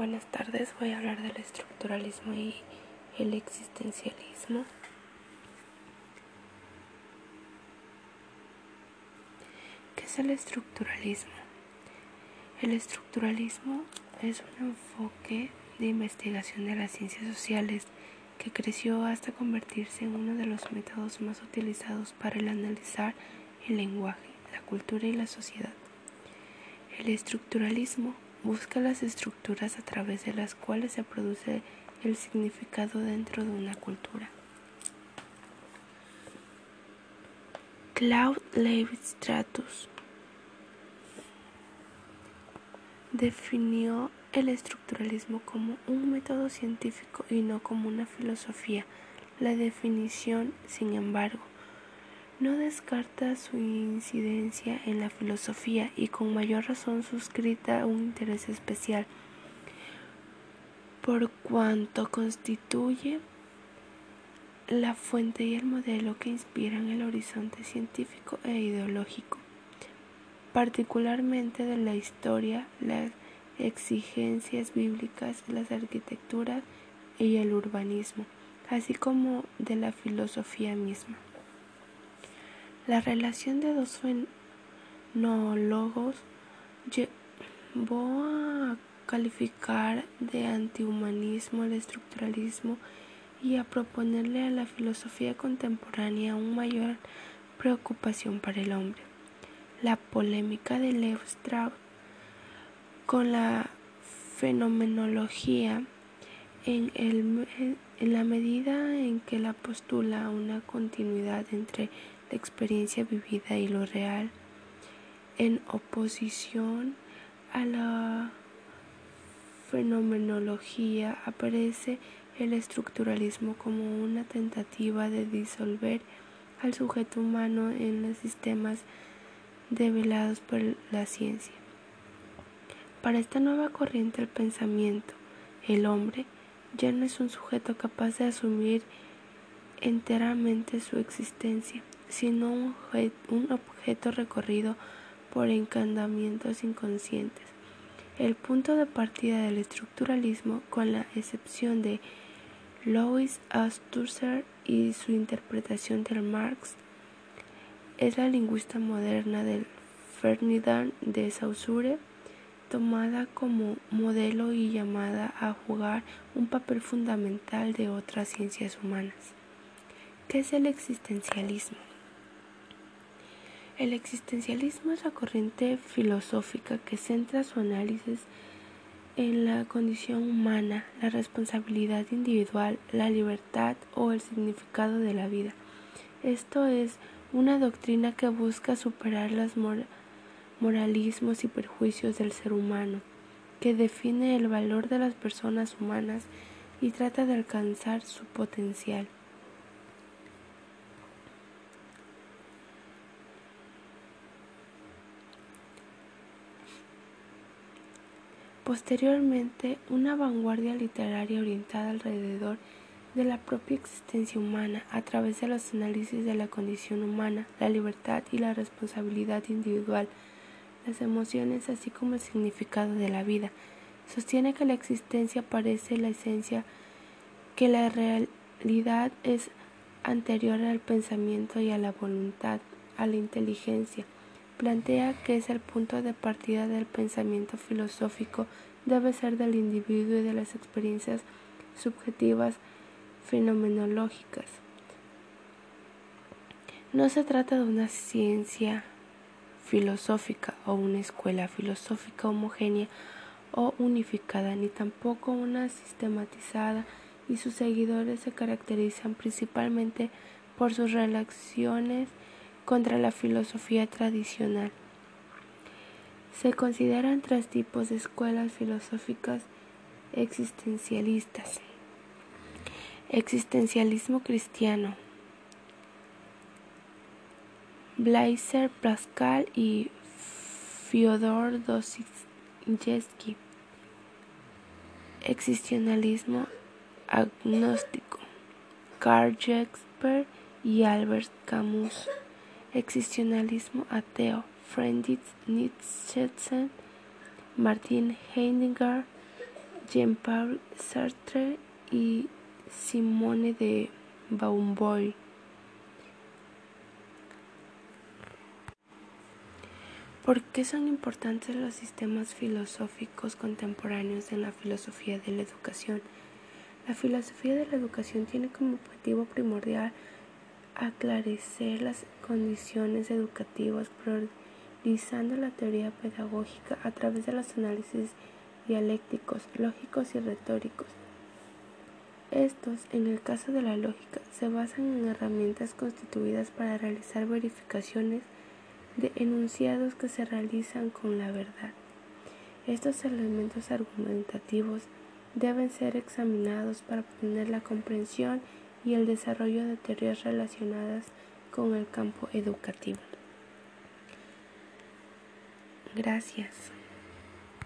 buenas tardes. Voy a hablar del estructuralismo y el existencialismo. ¿Qué es el estructuralismo? El estructuralismo es un enfoque de investigación de las ciencias sociales que creció hasta convertirse en uno de los métodos más utilizados para analizar el lenguaje, la cultura y la sociedad. El estructuralismo busca las estructuras a través de las cuales se produce el significado dentro de una cultura. Claude Lévi-Strauss definió el estructuralismo como un método científico y no como una filosofía. La definición, sin embargo, no descarta su incidencia en la filosofía y con mayor razón suscrita un interés especial por cuanto constituye la fuente y el modelo que inspiran el horizonte científico e ideológico, particularmente de la historia, las exigencias bíblicas, las arquitecturas y el urbanismo, así como de la filosofía misma. La relación de dos fenólogos llevó a calificar de antihumanismo el estructuralismo y a proponerle a la filosofía contemporánea una mayor preocupación para el hombre. La polémica de Lev Strauss con la fenomenología en, en la medida en que la postula una continuidad entre la experiencia vivida y lo real, en oposición a la fenomenología aparece el estructuralismo como una tentativa de disolver al sujeto humano en los sistemas develados por la ciencia. Para esta nueva corriente del pensamiento, el hombre ya no es un sujeto capaz de asumir enteramente su existencia, sino un, objeto recorrido por encantamientos inconscientes. El punto de partida del estructuralismo, con la excepción de Louis Asturzer y su interpretación del Marx, es la lingüista moderna del Ferdinand de Saussure, tomada como modelo y llamada a jugar un papel fundamental de otras ciencias humanas. ¿Qué es el existencialismo? El existencialismo es la corriente filosófica que centra su análisis en la condición humana, la responsabilidad individual, la libertad o el significado de la vida. Esto es una doctrina que busca superar los moralismos y perjuicios del ser humano, que define el valor de las personas humanas y trata de alcanzar su potencial. Posteriormente, una vanguardia literaria orientada alrededor de la propia existencia humana a través de los análisis de la condición humana, la libertad y la responsabilidad individual, las emociones así como el significado de la vida. Sostiene que la existencia parece la esencia, que la realidad es anterior al pensamiento y a la voluntad, a la inteligencia plantea que es el punto de partida del pensamiento filosófico debe ser del individuo y de las experiencias subjetivas fenomenológicas. No se trata de una ciencia filosófica o una escuela filosófica homogénea o unificada, ni tampoco una sistematizada, y sus seguidores se caracterizan principalmente por sus relaciones contra la filosofía tradicional. Se consideran tres tipos de escuelas filosóficas existencialistas. Existencialismo cristiano. Blaise Pascal y Fyodor Dostoyevsky. Existencialismo agnóstico. Karl Jaspers y Albert Camus. Existencialismo ateo, Friedrich Nietzsche, Martin Heidegger, Jean-Paul Sartre y Simone de Beauvoir. ¿Por qué son importantes los sistemas filosóficos contemporáneos en la filosofía de la educación? La filosofía de la educación tiene como objetivo primordial aclarecer las condiciones educativas, priorizando la teoría pedagógica a través de los análisis dialécticos, lógicos y retóricos. Estos, en el caso de la lógica, se basan en herramientas constituidas para realizar verificaciones de enunciados que se realizan con la verdad. Estos elementos argumentativos deben ser examinados para obtener la comprensión y el desarrollo de teorías relacionadas con el campo educativo. Gracias.